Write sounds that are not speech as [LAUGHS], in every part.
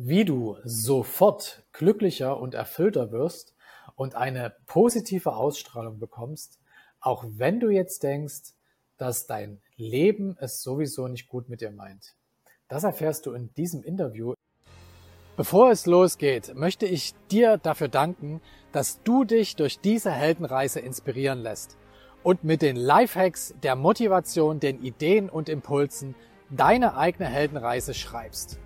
wie du sofort glücklicher und erfüllter wirst und eine positive Ausstrahlung bekommst, auch wenn du jetzt denkst, dass dein Leben es sowieso nicht gut mit dir meint. Das erfährst du in diesem Interview. Bevor es losgeht, möchte ich dir dafür danken, dass du dich durch diese Heldenreise inspirieren lässt und mit den Lifehacks, der Motivation, den Ideen und Impulsen deine eigene Heldenreise schreibst.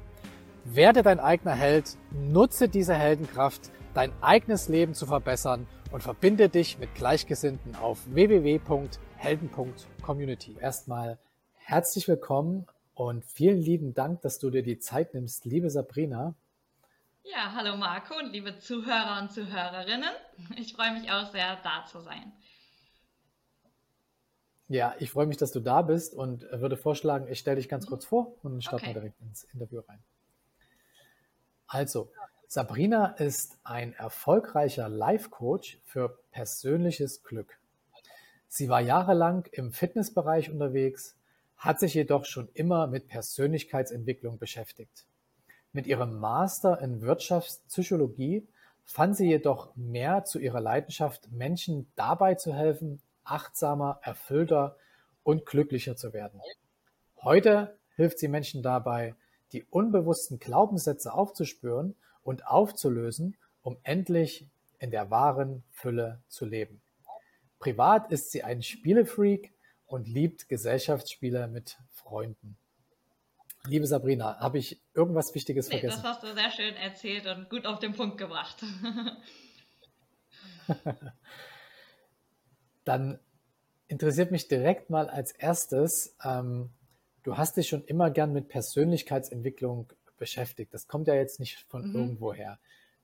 Werde dein eigener Held, nutze diese Heldenkraft, dein eigenes Leben zu verbessern und verbinde dich mit Gleichgesinnten auf www.helden.community. Erstmal herzlich willkommen und vielen lieben Dank, dass du dir die Zeit nimmst, liebe Sabrina. Ja, hallo Marco und liebe Zuhörer und Zuhörerinnen. Ich freue mich auch sehr, da zu sein. Ja, ich freue mich, dass du da bist und würde vorschlagen, ich stelle dich ganz kurz vor und dann starten okay. wir direkt ins Interview rein. Also, Sabrina ist ein erfolgreicher Life-Coach für persönliches Glück. Sie war jahrelang im Fitnessbereich unterwegs, hat sich jedoch schon immer mit Persönlichkeitsentwicklung beschäftigt. Mit ihrem Master in Wirtschaftspsychologie fand sie jedoch mehr zu ihrer Leidenschaft, Menschen dabei zu helfen, achtsamer, erfüllter und glücklicher zu werden. Heute hilft sie Menschen dabei, die unbewussten Glaubenssätze aufzuspüren und aufzulösen, um endlich in der wahren Fülle zu leben. Privat ist sie ein Spielefreak und liebt Gesellschaftsspiele mit Freunden. Liebe Sabrina, habe ich irgendwas Wichtiges nee, vergessen? Das hast du sehr schön erzählt und gut auf den Punkt gebracht. [LAUGHS] Dann interessiert mich direkt mal als erstes, ähm, Du hast dich schon immer gern mit Persönlichkeitsentwicklung beschäftigt. Das kommt ja jetzt nicht von mhm. irgendwoher.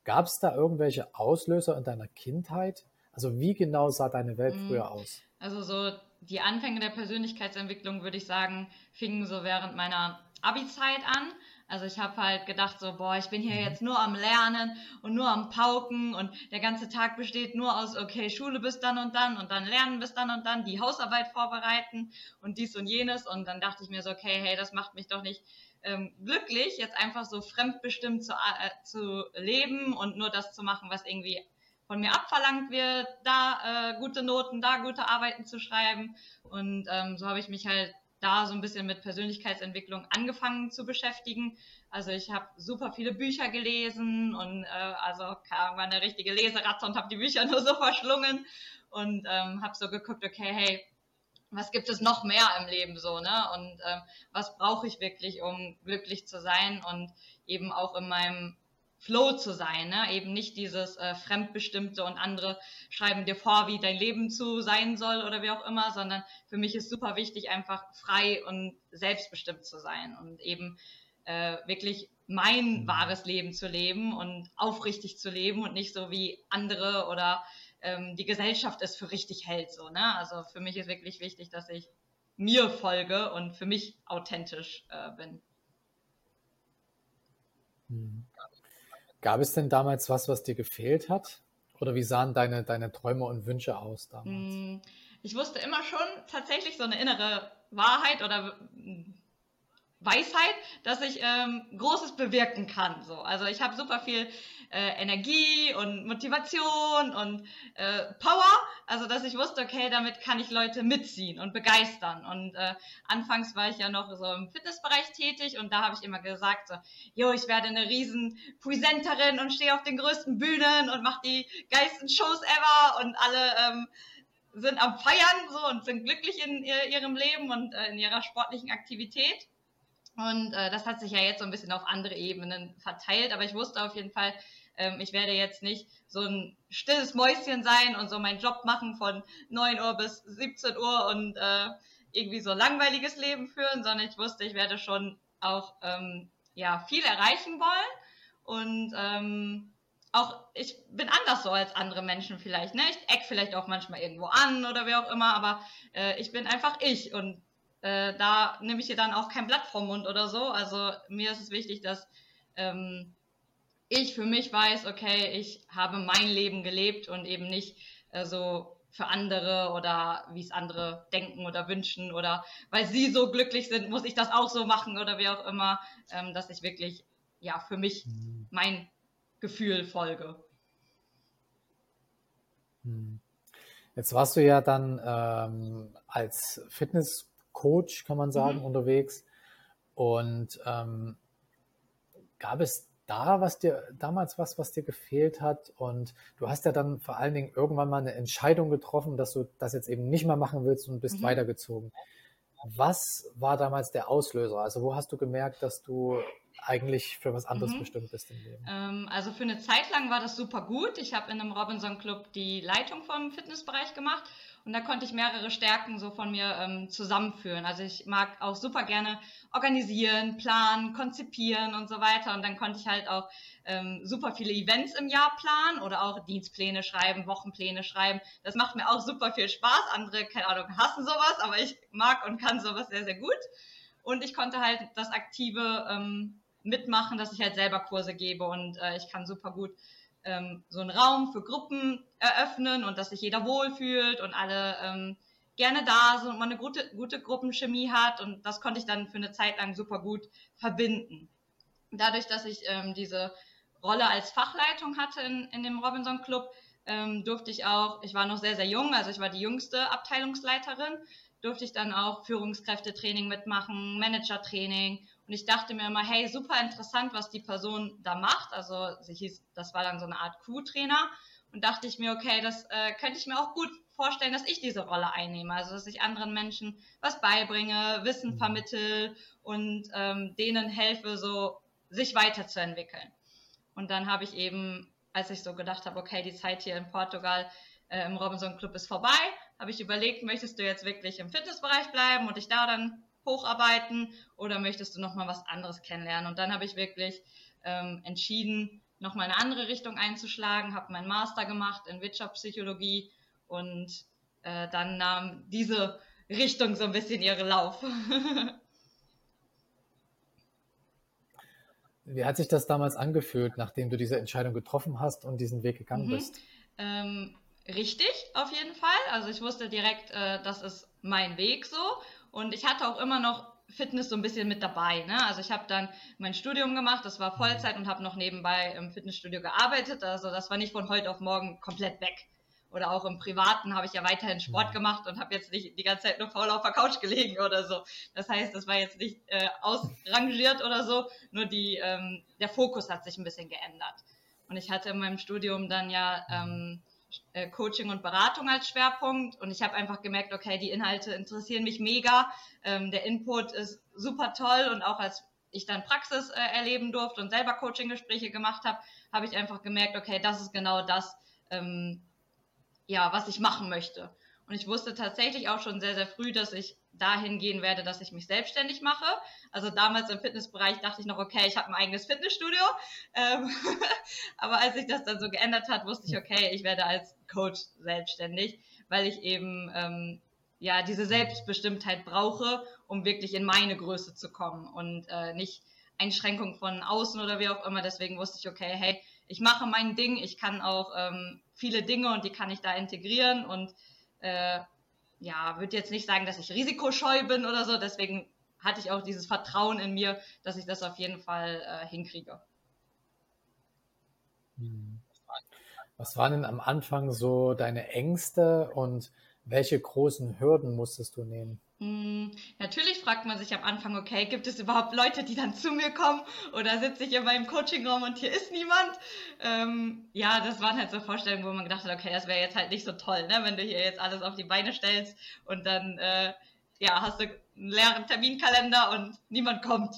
Gab es da irgendwelche Auslöser in deiner Kindheit? Also wie genau sah deine Welt mhm. früher aus? Also so die Anfänge der Persönlichkeitsentwicklung, würde ich sagen, fingen so während meiner Abi-Zeit an. Also ich habe halt gedacht so, boah, ich bin hier mhm. jetzt nur am Lernen und nur am Pauken und der ganze Tag besteht nur aus, okay, Schule bis dann und dann und dann Lernen bis dann und dann, die Hausarbeit vorbereiten und dies und jenes und dann dachte ich mir so, okay, hey, das macht mich doch nicht ähm, glücklich, jetzt einfach so fremdbestimmt zu, äh, zu leben und nur das zu machen, was irgendwie von mir abverlangt wird, da äh, gute Noten, da gute Arbeiten zu schreiben und ähm, so habe ich mich halt da so ein bisschen mit Persönlichkeitsentwicklung angefangen zu beschäftigen. Also ich habe super viele Bücher gelesen und äh, also kam eine richtige Leseratte und habe die Bücher [LAUGHS] nur so verschlungen und ähm, habe so geguckt, okay, hey, was gibt es noch mehr im Leben so, ne? Und ähm, was brauche ich wirklich, um glücklich zu sein und eben auch in meinem Flow zu sein, ne? eben nicht dieses äh, Fremdbestimmte und andere schreiben dir vor, wie dein Leben zu sein soll oder wie auch immer, sondern für mich ist super wichtig, einfach frei und selbstbestimmt zu sein und eben äh, wirklich mein mhm. wahres Leben zu leben und aufrichtig zu leben und nicht so wie andere oder ähm, die Gesellschaft es für richtig hält. So, ne? Also für mich ist wirklich wichtig, dass ich mir folge und für mich authentisch äh, bin. Mhm. Gab es denn damals was, was dir gefehlt hat? Oder wie sahen deine, deine Träume und Wünsche aus damals? Hm, ich wusste immer schon tatsächlich so eine innere Wahrheit oder Weisheit, dass ich ähm, Großes bewirken kann. So. Also ich habe super viel äh, Energie und Motivation und äh, Power, also dass ich wusste, okay, damit kann ich Leute mitziehen und begeistern. Und äh, anfangs war ich ja noch so im Fitnessbereich tätig und da habe ich immer gesagt, so, jo, ich werde eine riesen Presenterin und stehe auf den größten Bühnen und mache die geilsten Shows ever und alle ähm, sind am Feiern so und sind glücklich in ihrem Leben und äh, in ihrer sportlichen Aktivität. Und äh, das hat sich ja jetzt so ein bisschen auf andere Ebenen verteilt, aber ich wusste auf jeden Fall, ähm, ich werde jetzt nicht so ein stilles Mäuschen sein und so meinen Job machen von 9 Uhr bis 17 Uhr und äh, irgendwie so langweiliges Leben führen, sondern ich wusste, ich werde schon auch ähm, ja, viel erreichen wollen und ähm, auch ich bin anders so als andere Menschen vielleicht. Ne? Ich eck vielleicht auch manchmal irgendwo an oder wie auch immer, aber äh, ich bin einfach ich und äh, da nehme ich dir dann auch kein Blatt vom Mund oder so. Also mir ist es wichtig, dass ähm, ich für mich weiß, okay, ich habe mein Leben gelebt und eben nicht äh, so für andere oder wie es andere denken oder wünschen oder weil sie so glücklich sind, muss ich das auch so machen oder wie auch immer, ähm, dass ich wirklich ja für mich mhm. mein Gefühl folge. Mhm. Jetzt warst du ja dann ähm, als Fitnesscoach, kann man sagen, mhm. unterwegs. Und ähm, gab es da was dir damals was, was dir gefehlt hat? Und du hast ja dann vor allen Dingen irgendwann mal eine Entscheidung getroffen, dass du das jetzt eben nicht mehr machen willst und bist mhm. weitergezogen. Was war damals der Auslöser? Also wo hast du gemerkt, dass du eigentlich für was anderes mhm. bestimmt bist im Leben? Ähm, also für eine Zeit lang war das super gut. Ich habe in einem Robinson Club die Leitung vom Fitnessbereich gemacht und da konnte ich mehrere Stärken so von mir ähm, zusammenführen. Also ich mag auch super gerne organisieren, planen, konzipieren und so weiter. Und dann konnte ich halt auch ähm, super viele Events im Jahr planen oder auch Dienstpläne schreiben, Wochenpläne schreiben. Das macht mir auch super viel Spaß. Andere, keine Ahnung, hassen sowas, aber ich mag und kann sowas sehr, sehr gut. Und ich konnte halt das aktive ähm, mitmachen, dass ich halt selber Kurse gebe und äh, ich kann super gut ähm, so einen Raum für Gruppen eröffnen und dass sich jeder wohlfühlt und alle ähm, gerne da sind und man eine gute, gute Gruppenchemie hat und das konnte ich dann für eine Zeit lang super gut verbinden. Dadurch, dass ich ähm, diese Rolle als Fachleitung hatte in, in dem Robinson Club, ähm, durfte ich auch, ich war noch sehr, sehr jung, also ich war die jüngste Abteilungsleiterin, durfte ich dann auch Führungskräftetraining mitmachen, Managertraining und ich dachte mir immer, hey, super interessant, was die Person da macht. Also sie hieß, das war dann so eine Art Crew-Trainer. Und dachte ich mir, okay, das äh, könnte ich mir auch gut vorstellen, dass ich diese Rolle einnehme. Also dass ich anderen Menschen was beibringe, Wissen mhm. vermittel und ähm, denen helfe, so sich weiterzuentwickeln. Und dann habe ich eben, als ich so gedacht habe, okay, die Zeit hier in Portugal äh, im Robinson Club ist vorbei, habe ich überlegt, möchtest du jetzt wirklich im Fitnessbereich bleiben und ich da dann hocharbeiten oder möchtest du nochmal was anderes kennenlernen? Und dann habe ich wirklich ähm, entschieden, nochmal eine andere Richtung einzuschlagen, habe meinen Master gemacht in Wirtschaftspsychologie und äh, dann nahm diese Richtung so ein bisschen ihren Lauf. [LAUGHS] Wie hat sich das damals angefühlt, nachdem du diese Entscheidung getroffen hast und diesen Weg gegangen mhm. bist? Ähm, richtig, auf jeden Fall. Also ich wusste direkt, äh, das ist mein Weg so. Und ich hatte auch immer noch Fitness so ein bisschen mit dabei. Ne? Also ich habe dann mein Studium gemacht, das war Vollzeit und habe noch nebenbei im Fitnessstudio gearbeitet. Also das war nicht von heute auf morgen komplett weg. Oder auch im Privaten habe ich ja weiterhin Sport gemacht und habe jetzt nicht die ganze Zeit nur faul auf der Couch gelegen [LAUGHS] oder so. Das heißt, das war jetzt nicht äh, ausrangiert oder so, nur die, ähm, der Fokus hat sich ein bisschen geändert. Und ich hatte in meinem Studium dann ja ähm, äh, Coaching und Beratung als Schwerpunkt. Und ich habe einfach gemerkt, okay, die Inhalte interessieren mich mega, ähm, der Input ist super toll. Und auch als ich dann Praxis äh, erleben durfte und selber Coaching-Gespräche gemacht habe, habe ich einfach gemerkt, okay, das ist genau das, ähm, ja, was ich machen möchte. Und ich wusste tatsächlich auch schon sehr, sehr früh, dass ich dahin gehen werde, dass ich mich selbstständig mache. Also damals im Fitnessbereich dachte ich noch, okay, ich habe ein eigenes Fitnessstudio. Ähm, [LAUGHS] aber als sich das dann so geändert hat, wusste ich, okay, ich werde als Coach selbstständig, weil ich eben ähm, ja diese Selbstbestimmtheit brauche, um wirklich in meine Größe zu kommen und äh, nicht Einschränkungen von außen oder wie auch immer. Deswegen wusste ich, okay, hey, ich mache mein Ding, ich kann auch ähm, viele Dinge und die kann ich da integrieren und äh, ja, würde jetzt nicht sagen, dass ich risikoscheu bin oder so. Deswegen hatte ich auch dieses Vertrauen in mir, dass ich das auf jeden Fall äh, hinkriege. Hm. Was waren denn am Anfang so deine Ängste und welche großen Hürden musstest du nehmen? Mm, natürlich fragt man sich am Anfang, okay, gibt es überhaupt Leute, die dann zu mir kommen oder sitze ich in meinem Coachingraum und hier ist niemand? Ähm, ja, das waren halt so Vorstellungen, wo man gedacht hat, okay, das wäre jetzt halt nicht so toll, ne, wenn du hier jetzt alles auf die Beine stellst und dann, äh, ja, hast du einen leeren Terminkalender und niemand kommt.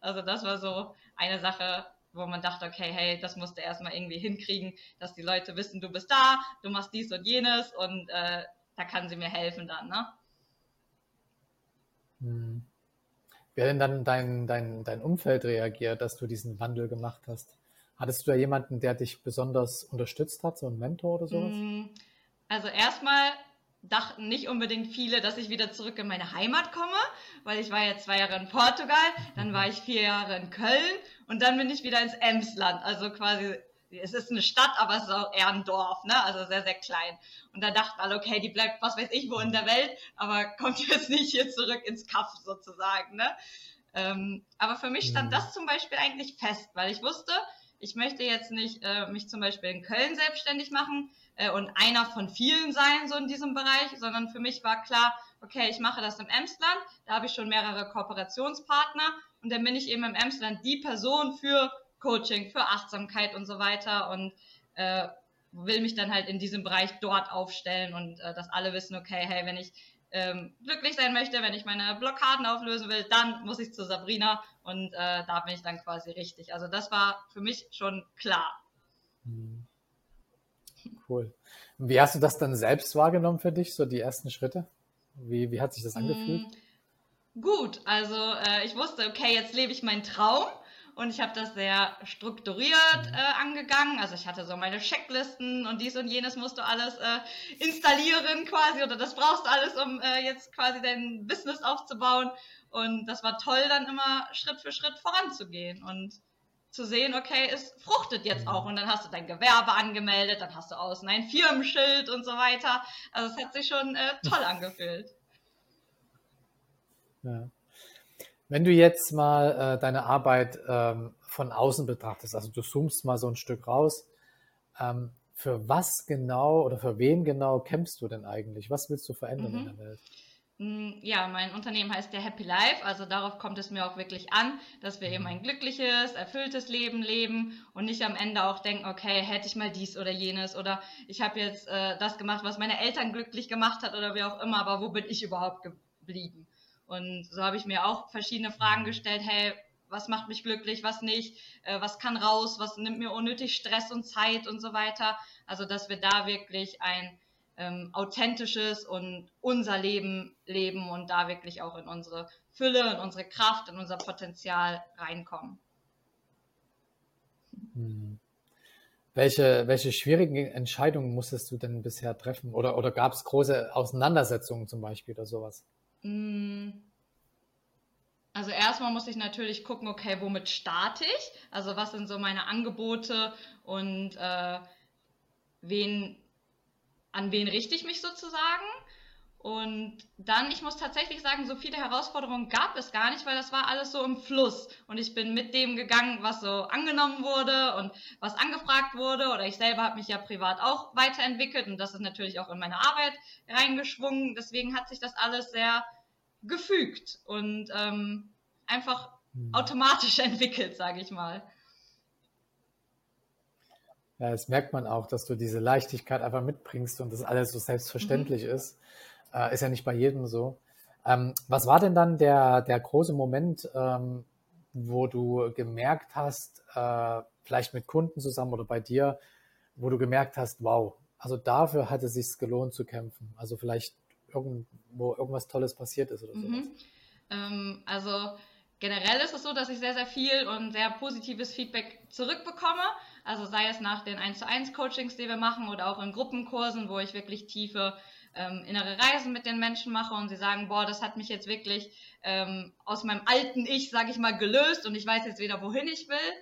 Also das war so eine Sache, wo man dachte, okay, hey, das musst du erstmal irgendwie hinkriegen, dass die Leute wissen, du bist da, du machst dies und jenes und äh, da kann sie mir helfen dann, ne? Hm. Wie hat denn dann dein, dein, dein Umfeld reagiert, dass du diesen Wandel gemacht hast? Hattest du da jemanden, der dich besonders unterstützt hat, so ein Mentor oder sowas? Hm. Also erstmal dachten nicht unbedingt viele, dass ich wieder zurück in meine Heimat komme, weil ich war ja zwei Jahre in Portugal, dann war ich vier Jahre in Köln und dann bin ich wieder ins Emsland, also quasi es ist eine Stadt, aber es ist auch eher ein Dorf, ne? Also sehr, sehr klein. Und da dachten alle, okay, die bleibt was weiß ich wo in der Welt, aber kommt [LAUGHS] jetzt nicht hier zurück ins Kaff sozusagen, ne? Ähm, aber für mich stand mhm. das zum Beispiel eigentlich fest, weil ich wusste, ich möchte jetzt nicht äh, mich zum Beispiel in Köln selbstständig machen äh, und einer von vielen sein, so in diesem Bereich, sondern für mich war klar, okay, ich mache das im Emsland, da habe ich schon mehrere Kooperationspartner und dann bin ich eben im Emsland die Person für Coaching, für Achtsamkeit und so weiter und äh, will mich dann halt in diesem Bereich dort aufstellen und äh, dass alle wissen, okay, hey, wenn ich ähm, glücklich sein möchte, wenn ich meine Blockaden auflösen will, dann muss ich zu Sabrina und äh, da bin ich dann quasi richtig. Also das war für mich schon klar. Hm. Cool. Wie hast du das dann selbst wahrgenommen für dich, so die ersten Schritte? Wie, wie hat sich das angefühlt? Hm, gut, also äh, ich wusste, okay, jetzt lebe ich meinen Traum und ich habe das sehr strukturiert äh, angegangen. Also ich hatte so meine Checklisten und dies und jenes musst du alles äh, installieren quasi oder das brauchst du alles, um äh, jetzt quasi dein Business aufzubauen. Und das war toll, dann immer Schritt für Schritt voranzugehen und zu sehen, okay, es fruchtet jetzt auch. Und dann hast du dein Gewerbe angemeldet, dann hast du außen ein Firmenschild und so weiter. Also es hat sich schon äh, toll [LAUGHS] angefühlt. Ja. Wenn du jetzt mal äh, deine Arbeit ähm, von außen betrachtest, also du zoomst mal so ein Stück raus, ähm, für was genau oder für wen genau kämpfst du denn eigentlich? Was willst du verändern mhm. in der Welt? Mm, ja, mein Unternehmen heißt der Happy Life, also darauf kommt es mir auch wirklich an, dass wir eben ein glückliches, erfülltes Leben leben und nicht am Ende auch denken, okay, hätte ich mal dies oder jenes oder ich habe jetzt äh, das gemacht, was meine Eltern glücklich gemacht hat oder wie auch immer, aber wo bin ich überhaupt geblieben? Und so habe ich mir auch verschiedene Fragen mhm. gestellt, hey, was macht mich glücklich, was nicht, äh, was kann raus, was nimmt mir unnötig Stress und Zeit und so weiter. Also, dass wir da wirklich ein ähm, authentisches und unser Leben leben und da wirklich auch in unsere Fülle, in unsere Kraft, in unser Potenzial reinkommen. Hm. Welche, welche schwierigen Entscheidungen musstest du denn bisher treffen? Oder, oder gab es große Auseinandersetzungen zum Beispiel oder sowas? Mm. Also erstmal muss ich natürlich gucken, okay, womit starte ich? Also was sind so meine Angebote und äh, wen, an wen richte ich mich sozusagen? Und dann, ich muss tatsächlich sagen, so viele Herausforderungen gab es gar nicht, weil das war alles so im Fluss. Und ich bin mit dem gegangen, was so angenommen wurde und was angefragt wurde. Oder ich selber habe mich ja privat auch weiterentwickelt und das ist natürlich auch in meine Arbeit reingeschwungen. Deswegen hat sich das alles sehr gefügt und ähm, einfach hm. automatisch [LAUGHS] entwickelt, sage ich mal. Ja, das merkt man auch, dass du diese Leichtigkeit einfach mitbringst und das alles so selbstverständlich mhm. ist. Äh, ist ja nicht bei jedem so. Ähm, was war denn dann der, der große Moment, ähm, wo du gemerkt hast, äh, vielleicht mit Kunden zusammen oder bei dir, wo du gemerkt hast, wow, also dafür hat es sich gelohnt zu kämpfen. Also vielleicht irgendwo irgendwas Tolles passiert ist oder mhm. Ähm, also generell ist es so, dass ich sehr, sehr viel und sehr positives Feedback zurückbekomme. Also sei es nach den 1 zu 1 Coachings, die wir machen oder auch in Gruppenkursen, wo ich wirklich tiefe ähm, innere Reisen mit den Menschen mache und sie sagen, boah, das hat mich jetzt wirklich ähm, aus meinem alten Ich, sage ich mal, gelöst und ich weiß jetzt wieder, wohin ich will.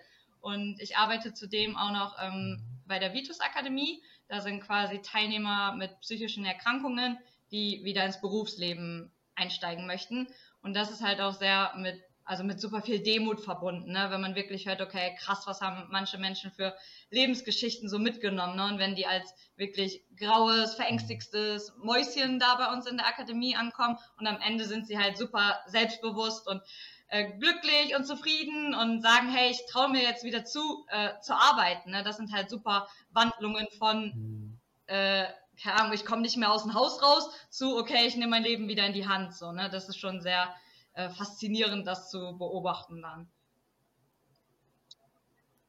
Und ich arbeite zudem auch noch ähm, bei der Vitus Akademie. Da sind quasi Teilnehmer mit psychischen Erkrankungen, die wieder ins Berufsleben einsteigen möchten. Und das ist halt auch sehr mit also mit super viel Demut verbunden, ne? wenn man wirklich hört, okay, krass, was haben manche Menschen für Lebensgeschichten so mitgenommen. Ne? Und wenn die als wirklich graues, verängstigstes Mäuschen da bei uns in der Akademie ankommen und am Ende sind sie halt super selbstbewusst und äh, glücklich und zufrieden und sagen, hey, ich traue mir jetzt wieder zu, äh, zu arbeiten. Ne? Das sind halt super Wandlungen von, mhm. äh, keine Ahnung, ich komme nicht mehr aus dem Haus raus, zu, okay, ich nehme mein Leben wieder in die Hand. So, ne? Das ist schon sehr äh, faszinierend, das zu beobachten dann.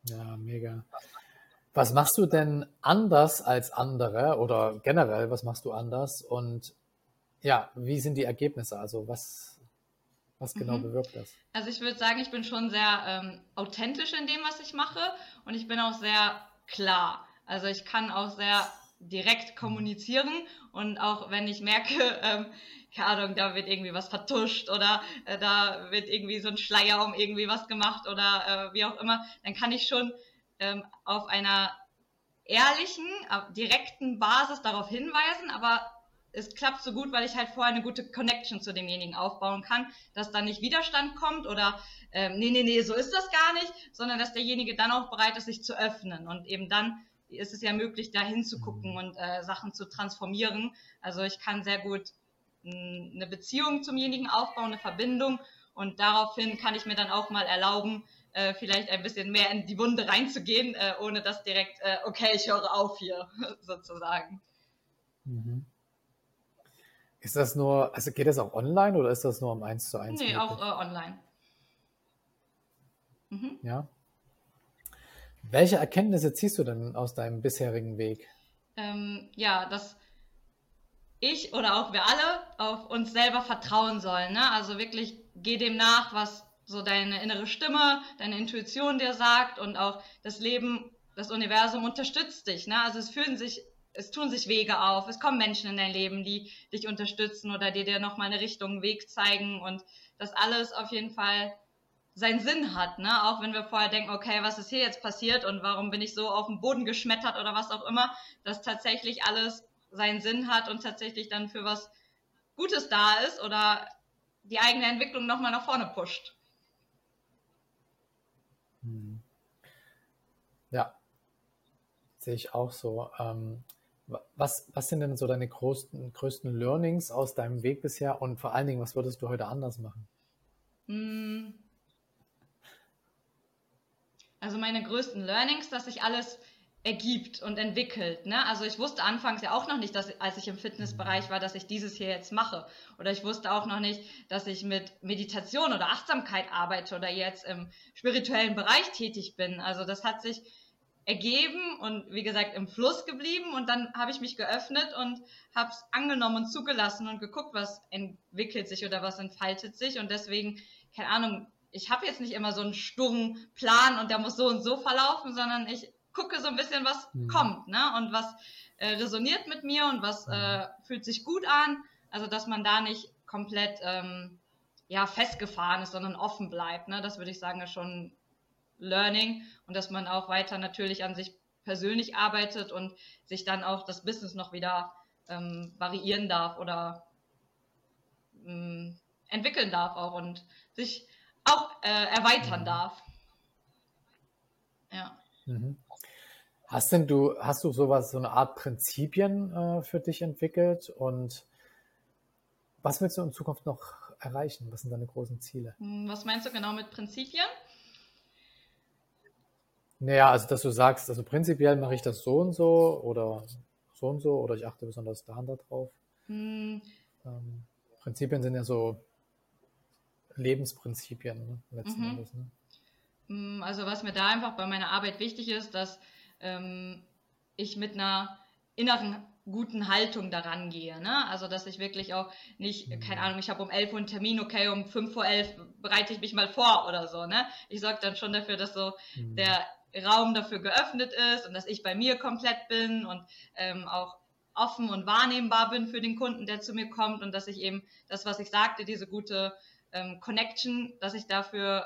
Ja, mega. Was machst du denn anders als andere oder generell, was machst du anders? Und ja, wie sind die Ergebnisse? Also was, was genau mhm. bewirkt das? Also ich würde sagen, ich bin schon sehr ähm, authentisch in dem, was ich mache und ich bin auch sehr klar. Also ich kann auch sehr direkt kommunizieren. Und auch wenn ich merke, [LAUGHS] ähm, keine Ahnung, da wird irgendwie was vertuscht oder äh, da wird irgendwie so ein Schleier um irgendwie was gemacht oder äh, wie auch immer, dann kann ich schon ähm, auf einer ehrlichen, direkten Basis darauf hinweisen, aber es klappt so gut, weil ich halt vorher eine gute Connection zu demjenigen aufbauen kann, dass da nicht Widerstand kommt oder ähm, nee, nee, nee, so ist das gar nicht, sondern dass derjenige dann auch bereit ist, sich zu öffnen und eben dann ist es ja möglich, da hinzugucken mhm. und äh, Sachen zu transformieren. Also ich kann sehr gut mh, eine Beziehung zumjenigen aufbauen, eine Verbindung und daraufhin kann ich mir dann auch mal erlauben, äh, vielleicht ein bisschen mehr in die Wunde reinzugehen, äh, ohne dass direkt, äh, okay, ich höre auf hier, [LAUGHS] sozusagen. Mhm. Ist das nur, also geht das auch online oder ist das nur am 1 zu 1? Nee, möglich? auch äh, online. Mhm. Ja. Welche Erkenntnisse ziehst du denn aus deinem bisherigen Weg? Ähm, ja, dass ich oder auch wir alle auf uns selber vertrauen sollen. Ne? Also wirklich geh dem nach, was so deine innere Stimme, deine Intuition dir sagt und auch das Leben, das Universum unterstützt dich. Ne? Also es fühlen sich, es tun sich Wege auf, es kommen Menschen in dein Leben, die dich unterstützen oder dir dir nochmal eine Richtung, einen Weg zeigen und das alles auf jeden Fall seinen Sinn hat, ne? Auch wenn wir vorher denken, okay, was ist hier jetzt passiert und warum bin ich so auf den Boden geschmettert oder was auch immer, dass tatsächlich alles seinen Sinn hat und tatsächlich dann für was Gutes da ist oder die eigene Entwicklung nochmal nach vorne pusht. Hm. Ja, sehe ich auch so. Ähm, was, was sind denn so deine größten, größten Learnings aus deinem Weg bisher und vor allen Dingen, was würdest du heute anders machen? Hm. Also meine größten Learnings, dass sich alles ergibt und entwickelt. Ne? Also ich wusste anfangs ja auch noch nicht, dass als ich im Fitnessbereich war, dass ich dieses hier jetzt mache. Oder ich wusste auch noch nicht, dass ich mit Meditation oder Achtsamkeit arbeite oder jetzt im spirituellen Bereich tätig bin. Also das hat sich ergeben und wie gesagt im Fluss geblieben und dann habe ich mich geöffnet und habe es angenommen und zugelassen und geguckt, was entwickelt sich oder was entfaltet sich und deswegen, keine Ahnung, ich habe jetzt nicht immer so einen sturren Plan und der muss so und so verlaufen, sondern ich gucke so ein bisschen, was mhm. kommt, ne? Und was äh, resoniert mit mir und was mhm. äh, fühlt sich gut an. Also dass man da nicht komplett ähm, ja festgefahren ist, sondern offen bleibt. Ne? Das würde ich sagen, ist schon Learning und dass man auch weiter natürlich an sich persönlich arbeitet und sich dann auch das Business noch wieder ähm, variieren darf oder ähm, entwickeln darf auch und sich auch äh, erweitern darf. Ja. Mhm. Hast denn du, hast du sowas, so eine Art Prinzipien äh, für dich entwickelt und was willst du in Zukunft noch erreichen? Was sind deine großen Ziele? Hm, was meinst du genau mit Prinzipien? Naja, also dass du sagst, also prinzipiell mache ich das so und so oder so und so oder ich achte besonders da und da drauf. Hm. Ähm, Prinzipien sind ja so Lebensprinzipien letzten mhm. Endes. Ne? Hm, also was mir da einfach bei meiner Arbeit wichtig ist, dass ähm, ich mit einer inneren guten Haltung daran gehe. Ne? Also, dass ich wirklich auch nicht, keine Ahnung, ich habe um 11 Uhr einen Termin, okay, um 5 vor 11 bereite ich mich mal vor oder so. Ne? Ich sorge dann schon dafür, dass so mhm. der Raum dafür geöffnet ist und dass ich bei mir komplett bin und ähm, auch offen und wahrnehmbar bin für den Kunden, der zu mir kommt und dass ich eben das, was ich sagte, diese gute ähm, Connection, dass ich dafür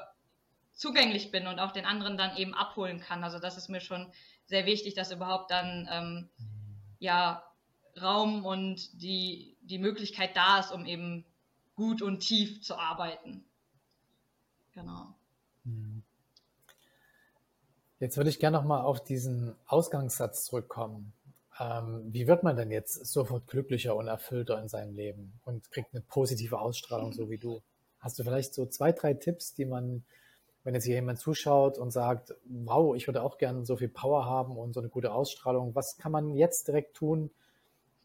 zugänglich bin und auch den anderen dann eben abholen kann. Also das ist mir schon sehr wichtig, dass überhaupt dann ähm, ja Raum und die, die Möglichkeit da ist, um eben gut und tief zu arbeiten. Genau. Mhm. Jetzt würde ich gerne nochmal auf diesen Ausgangssatz zurückkommen. Ähm, wie wird man denn jetzt sofort glücklicher und erfüllter in seinem Leben und kriegt eine positive Ausstrahlung, so wie du? Hast du vielleicht so zwei, drei Tipps, die man wenn jetzt hier jemand zuschaut und sagt, wow, ich würde auch gerne so viel Power haben und so eine gute Ausstrahlung, was kann man jetzt direkt tun,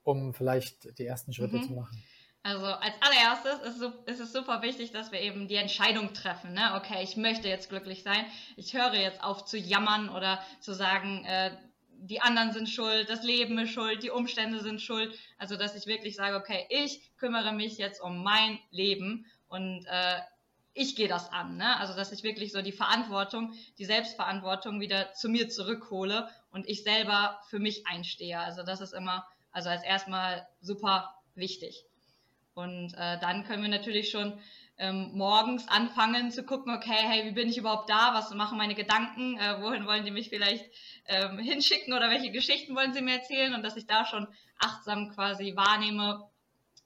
um vielleicht die ersten Schritte mhm. zu machen? Also als allererstes ist, es super wichtig, dass wir eben die Entscheidung treffen. Ne? Okay, ich möchte jetzt glücklich sein. Ich höre jetzt auf zu jammern oder zu sagen, äh, die anderen sind schuld, das Leben ist schuld, die Umstände sind schuld. Also dass ich wirklich sage, okay, ich kümmere mich jetzt um mein Leben und äh, ich gehe das an. Ne? Also dass ich wirklich so die Verantwortung, die Selbstverantwortung wieder zu mir zurückhole und ich selber für mich einstehe. Also das ist immer, also als erstmal super wichtig. Und äh, dann können wir natürlich schon ähm, morgens anfangen zu gucken, okay, hey, wie bin ich überhaupt da? Was machen meine Gedanken? Äh, wohin wollen die mich vielleicht ähm, hinschicken oder welche Geschichten wollen sie mir erzählen? Und dass ich da schon achtsam quasi wahrnehme,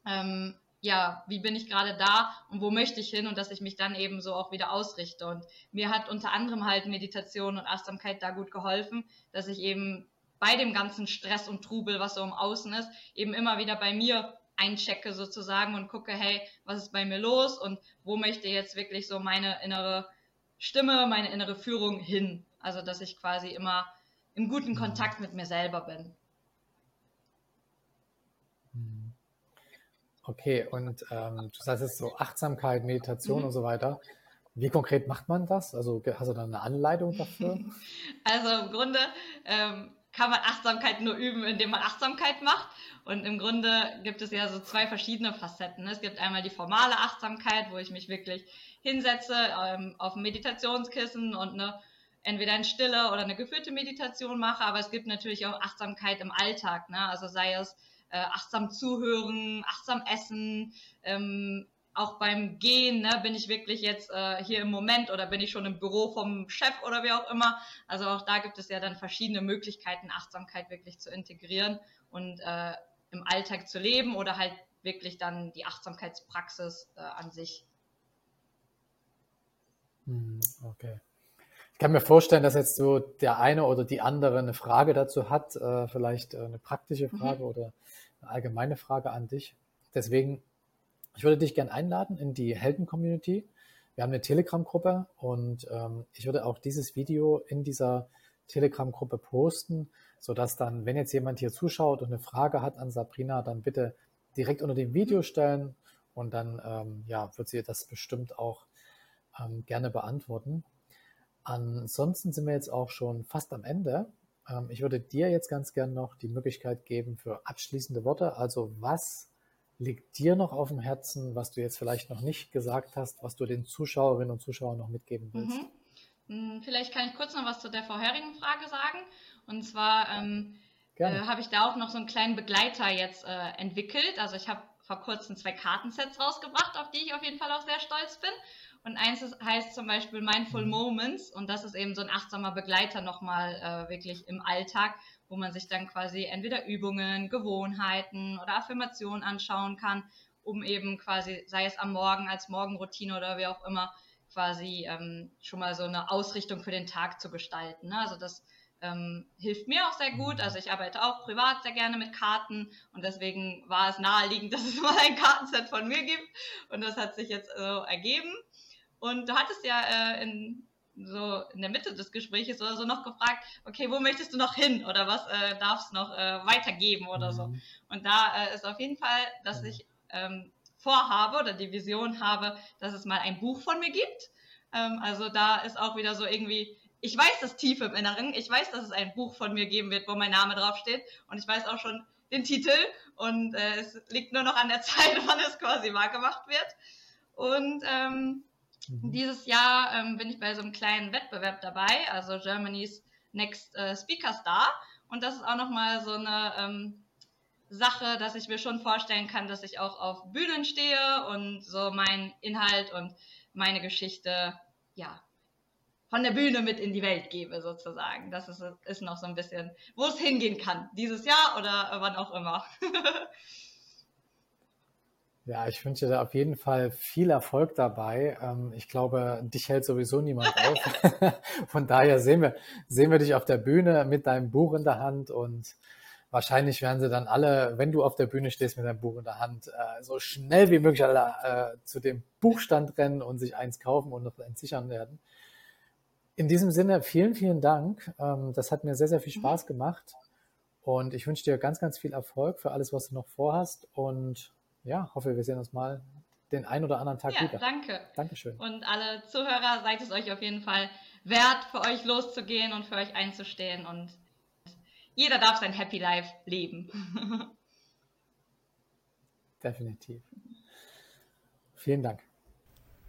ähm, ja, wie bin ich gerade da und wo möchte ich hin und dass ich mich dann eben so auch wieder ausrichte. Und mir hat unter anderem halt Meditation und Achtsamkeit da gut geholfen, dass ich eben bei dem ganzen Stress und Trubel, was so im Außen ist, eben immer wieder bei mir einchecke sozusagen und gucke, hey, was ist bei mir los und wo möchte jetzt wirklich so meine innere Stimme, meine innere Führung hin. Also, dass ich quasi immer im guten mhm. Kontakt mit mir selber bin. Okay, und ähm, du sagst jetzt so Achtsamkeit, Meditation mhm. und so weiter. Wie konkret macht man das? Also hast du da eine Anleitung dafür? [LAUGHS] Also im Grunde ähm, kann man Achtsamkeit nur üben, indem man Achtsamkeit macht. Und im Grunde gibt es ja so zwei verschiedene Facetten. Es gibt einmal die formale Achtsamkeit, wo ich mich wirklich hinsetze ähm, auf ein Meditationskissen und eine entweder in Stille oder eine geführte Meditation mache, aber es gibt natürlich auch Achtsamkeit im Alltag, ne? also sei es äh, achtsam zuhören, achtsam essen, ähm, auch beim Gehen, ne, bin ich wirklich jetzt äh, hier im Moment oder bin ich schon im Büro vom Chef oder wie auch immer. Also auch da gibt es ja dann verschiedene Möglichkeiten, Achtsamkeit wirklich zu integrieren und äh, im Alltag zu leben oder halt wirklich dann die Achtsamkeitspraxis äh, an sich. Hm, okay. Ich kann mir vorstellen, dass jetzt so der eine oder die andere eine Frage dazu hat, äh, vielleicht äh, eine praktische mhm. Frage mhm. oder allgemeine Frage an dich. Deswegen, ich würde dich gerne einladen in die Helden-Community. Wir haben eine Telegram-Gruppe und ähm, ich würde auch dieses Video in dieser Telegram-Gruppe posten, sodass dann, wenn jetzt jemand hier zuschaut und eine Frage hat an Sabrina, dann bitte direkt unter dem Video stellen und dann ähm, ja, wird sie das bestimmt auch ähm, gerne beantworten. Ansonsten sind wir jetzt auch schon fast am Ende. Ähm, ich würde dir jetzt ganz gern noch die Möglichkeit geben für abschließende Worte. Also was liegt dir noch auf dem Herzen, was du jetzt vielleicht noch nicht gesagt hast, was du den Zuschauerinnen und Zuschauern noch mitgeben willst? Mhm. Hm, vielleicht kann ich kurz noch was zu der vorherigen Frage sagen. Und zwar ähm, äh, habe ich da auch noch so einen kleinen Begleiter jetzt äh, entwickelt. Also ich habe vor kurzem zwei Kartensets rausgebracht, auf die ich auf jeden Fall auch sehr stolz bin. Und eins ist, heißt zum Beispiel Mindful mhm. Moments und das ist eben so ein achtsamer Begleiter nochmal äh, wirklich im Alltag, wo man sich dann quasi entweder Übungen, Gewohnheiten oder Affirmationen anschauen kann, um eben quasi, sei es am Morgen als Morgenroutine oder wie auch immer, quasi ähm, schon mal so eine Ausrichtung für den Tag zu gestalten. Ne? Also das ähm, hilft mir auch sehr gut. Also ich arbeite auch privat sehr gerne mit Karten und deswegen war es naheliegend, [LAUGHS] dass es mal ein Kartenset von mir gibt und das hat sich jetzt so ergeben. Und du hattest ja äh, in, so in der Mitte des Gesprächs oder so noch gefragt, okay, wo möchtest du noch hin oder was äh, darfst noch äh, weitergeben oder so. Mhm. Und da äh, ist auf jeden Fall, dass ich ähm, vorhabe oder die Vision habe, dass es mal ein Buch von mir gibt. Ähm, also da ist auch wieder so irgendwie, ich weiß das tief im Inneren, ich weiß, dass es ein Buch von mir geben wird, wo mein Name draufsteht und ich weiß auch schon den Titel und äh, es liegt nur noch an der [LAUGHS] Zeit, wann es quasi wahr gemacht wird. Und ähm, Mhm. Dieses Jahr ähm, bin ich bei so einem kleinen Wettbewerb dabei, also Germany's Next äh, Speaker Star. Und das ist auch nochmal so eine ähm, Sache, dass ich mir schon vorstellen kann, dass ich auch auf Bühnen stehe und so meinen Inhalt und meine Geschichte, ja, von der Bühne mit in die Welt gebe, sozusagen. Das ist, ist noch so ein bisschen, wo es hingehen kann. Dieses Jahr oder wann auch immer. [LAUGHS] Ja, ich wünsche dir auf jeden Fall viel Erfolg dabei. Ähm, ich glaube, dich hält sowieso niemand [LAUGHS] auf. [LAUGHS] Von daher sehen wir, sehen wir dich auf der Bühne mit deinem Buch in der Hand und wahrscheinlich werden sie dann alle, wenn du auf der Bühne stehst mit deinem Buch in der Hand, äh, so schnell wie möglich alle äh, zu dem Buchstand rennen und sich eins kaufen und noch entsichern werden. In diesem Sinne, vielen, vielen Dank. Ähm, das hat mir sehr, sehr viel mhm. Spaß gemacht. Und ich wünsche dir ganz, ganz viel Erfolg für alles, was du noch vorhast. Und ja, hoffe, wir sehen uns mal den einen oder anderen Tag ja, wieder. Danke. Dankeschön. Und alle Zuhörer, seid es euch auf jeden Fall wert, für euch loszugehen und für euch einzustehen. Und jeder darf sein Happy Life leben. [LAUGHS] Definitiv. Vielen Dank.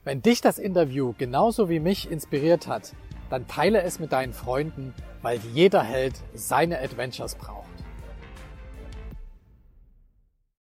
Wenn dich das Interview genauso wie mich inspiriert hat, dann teile es mit deinen Freunden, weil jeder Held seine Adventures braucht.